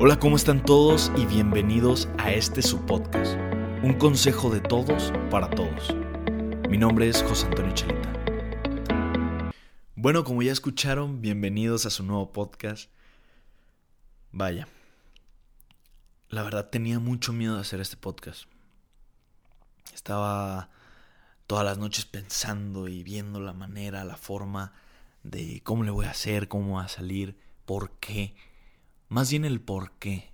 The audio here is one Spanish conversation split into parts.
Hola, ¿cómo están todos? Y bienvenidos a este su podcast, un consejo de todos para todos. Mi nombre es José Antonio Chelita. Bueno, como ya escucharon, bienvenidos a su nuevo podcast. Vaya, la verdad tenía mucho miedo de hacer este podcast. Estaba todas las noches pensando y viendo la manera, la forma de cómo le voy a hacer, cómo va a salir, por qué más bien el por qué.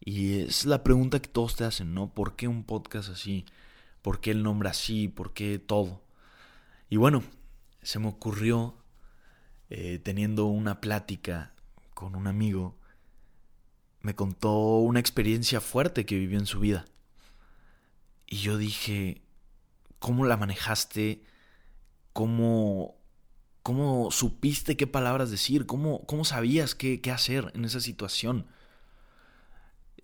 Y es la pregunta que todos te hacen, ¿no? ¿Por qué un podcast así? ¿Por qué el nombre así? ¿Por qué todo? Y bueno, se me ocurrió eh, teniendo una plática con un amigo, me contó una experiencia fuerte que vivió en su vida. Y yo dije, ¿cómo la manejaste? ¿Cómo, ¿Cómo supiste qué palabras decir? ¿Cómo, cómo sabías qué, qué hacer en esa situación?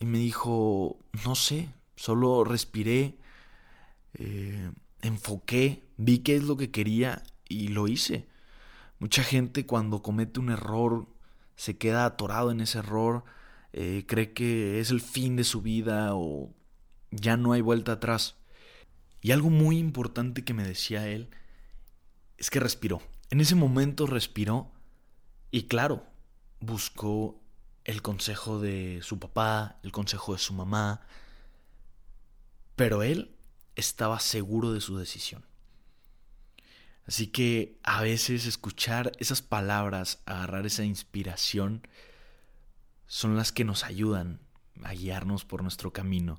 Y me dijo, no sé, solo respiré, eh, enfoqué, vi qué es lo que quería y lo hice. Mucha gente cuando comete un error se queda atorado en ese error, eh, cree que es el fin de su vida o ya no hay vuelta atrás. Y algo muy importante que me decía él es que respiró. En ese momento respiró y claro, buscó el consejo de su papá, el consejo de su mamá, pero él estaba seguro de su decisión. Así que a veces escuchar esas palabras, agarrar esa inspiración, son las que nos ayudan a guiarnos por nuestro camino.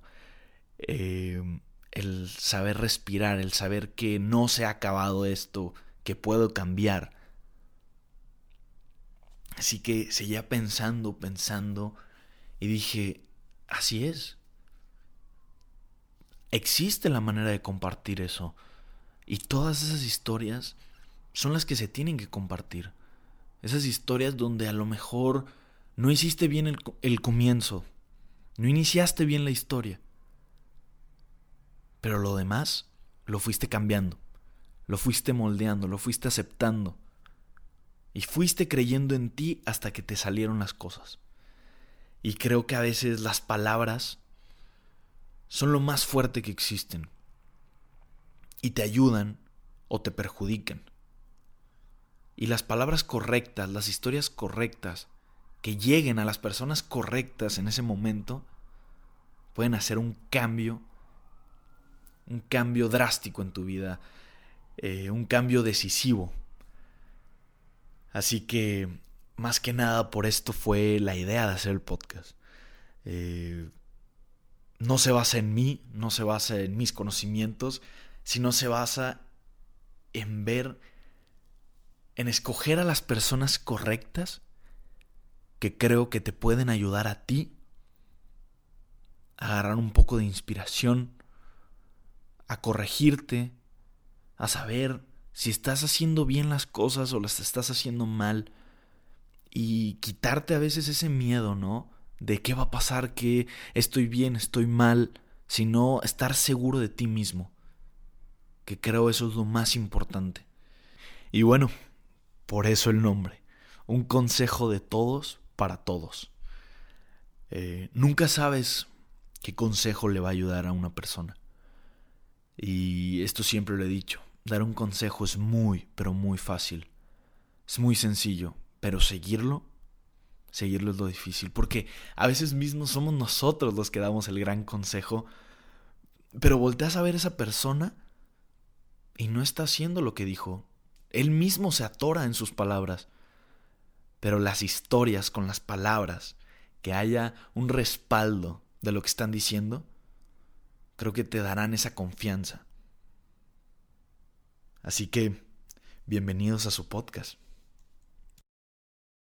Eh, el saber respirar, el saber que no se ha acabado esto, que puedo cambiar. Así que seguía pensando, pensando y dije, así es. Existe la manera de compartir eso. Y todas esas historias son las que se tienen que compartir. Esas historias donde a lo mejor no hiciste bien el, el comienzo, no iniciaste bien la historia, pero lo demás lo fuiste cambiando. Lo fuiste moldeando, lo fuiste aceptando. Y fuiste creyendo en ti hasta que te salieron las cosas. Y creo que a veces las palabras son lo más fuerte que existen. Y te ayudan o te perjudican. Y las palabras correctas, las historias correctas, que lleguen a las personas correctas en ese momento, pueden hacer un cambio, un cambio drástico en tu vida, eh, un cambio decisivo. Así que, más que nada, por esto fue la idea de hacer el podcast. Eh, no se basa en mí, no se basa en mis conocimientos, sino se basa en ver, en escoger a las personas correctas que creo que te pueden ayudar a ti a agarrar un poco de inspiración, a corregirte, a saber si estás haciendo bien las cosas o las estás haciendo mal y quitarte a veces ese miedo, ¿no? De qué va a pasar, que estoy bien, estoy mal, sino estar seguro de ti mismo, que creo eso es lo más importante. Y bueno, por eso el nombre, un consejo de todos para todos. Eh, nunca sabes qué consejo le va a ayudar a una persona. Y esto siempre lo he dicho, dar un consejo es muy, pero muy fácil. Es muy sencillo, pero seguirlo, seguirlo es lo difícil, porque a veces mismos somos nosotros los que damos el gran consejo, pero volteas a ver a esa persona y no está haciendo lo que dijo. Él mismo se atora en sus palabras. Pero las historias con las palabras, que haya un respaldo de lo que están diciendo, creo que te darán esa confianza. Así que, bienvenidos a su podcast.